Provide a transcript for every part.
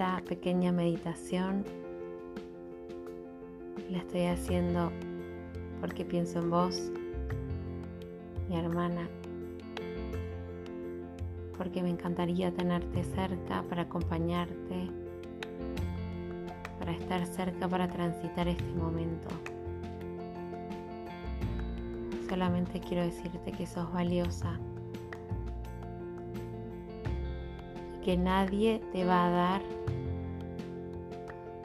esta pequeña meditación la estoy haciendo porque pienso en vos, mi hermana, porque me encantaría tenerte cerca para acompañarte, para estar cerca para transitar este momento. Solamente quiero decirte que sos valiosa que nadie te va a dar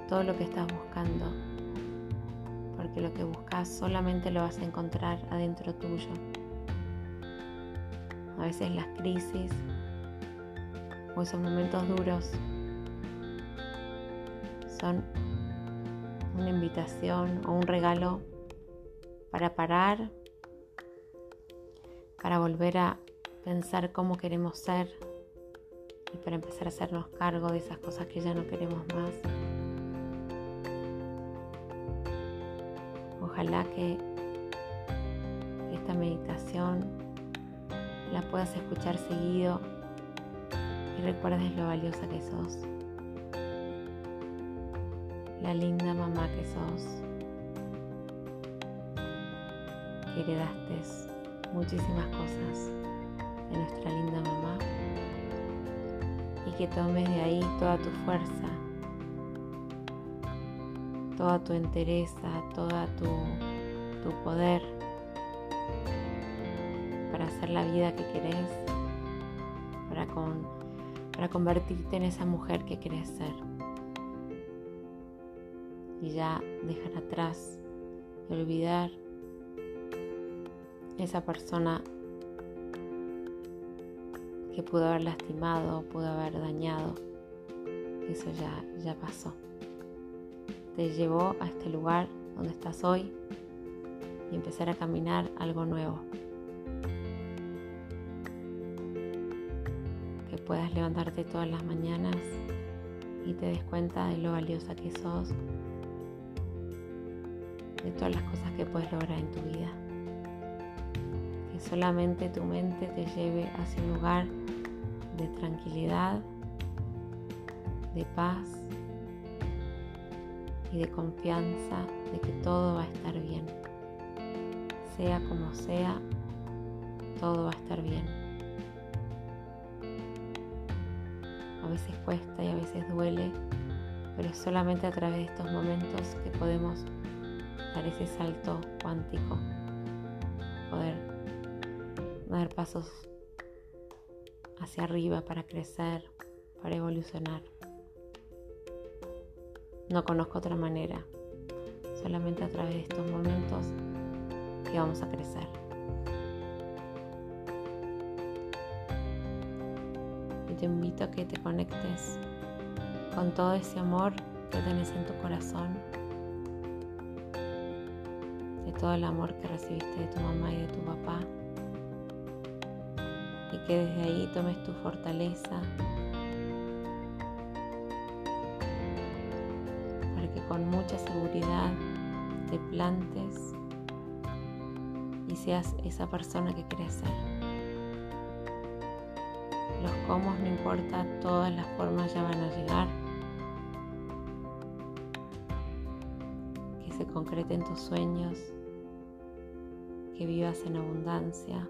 todo lo que estás buscando, porque lo que buscas solamente lo vas a encontrar adentro tuyo. A veces las crisis o esos momentos duros son una invitación o un regalo para parar, para volver a pensar cómo queremos ser y para empezar a hacernos cargo de esas cosas que ya no queremos más. Ojalá que esta meditación la puedas escuchar seguido y recuerdes lo valiosa que sos, la linda mamá que sos, que heredaste muchísimas cosas de nuestra linda mamá y que tomes de ahí toda tu fuerza, toda tu entereza, toda tu, tu poder para hacer la vida que querés, para con para convertirte en esa mujer que querés ser. Y ya dejar atrás y olvidar esa persona que pudo haber lastimado, pudo haber dañado. Eso ya, ya pasó. Te llevó a este lugar donde estás hoy y empezar a caminar algo nuevo. puedas levantarte todas las mañanas y te des cuenta de lo valiosa que sos, de todas las cosas que puedes lograr en tu vida. Que solamente tu mente te lleve hacia un lugar de tranquilidad, de paz y de confianza de que todo va a estar bien. Sea como sea, todo va a estar bien. A veces cuesta y a veces duele, pero es solamente a través de estos momentos que podemos dar ese salto cuántico, poder dar pasos hacia arriba para crecer, para evolucionar. No conozco otra manera, solamente a través de estos momentos que vamos a crecer. te invito a que te conectes con todo ese amor que tenés en tu corazón, de todo el amor que recibiste de tu mamá y de tu papá, y que desde ahí tomes tu fortaleza que con mucha seguridad te plantes y seas esa persona que quieres ser los cómo no importa, todas las formas ya van a llegar. Que se concreten tus sueños, que vivas en abundancia,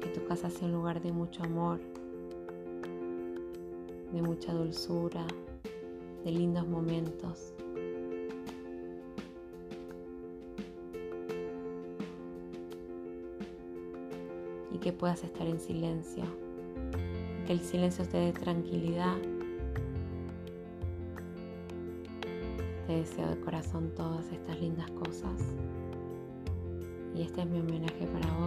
que tu casa sea un lugar de mucho amor, de mucha dulzura, de lindos momentos. y que puedas estar en silencio. Que el silencio te dé tranquilidad. Te deseo de corazón todas estas lindas cosas. Y este es mi homenaje para vos,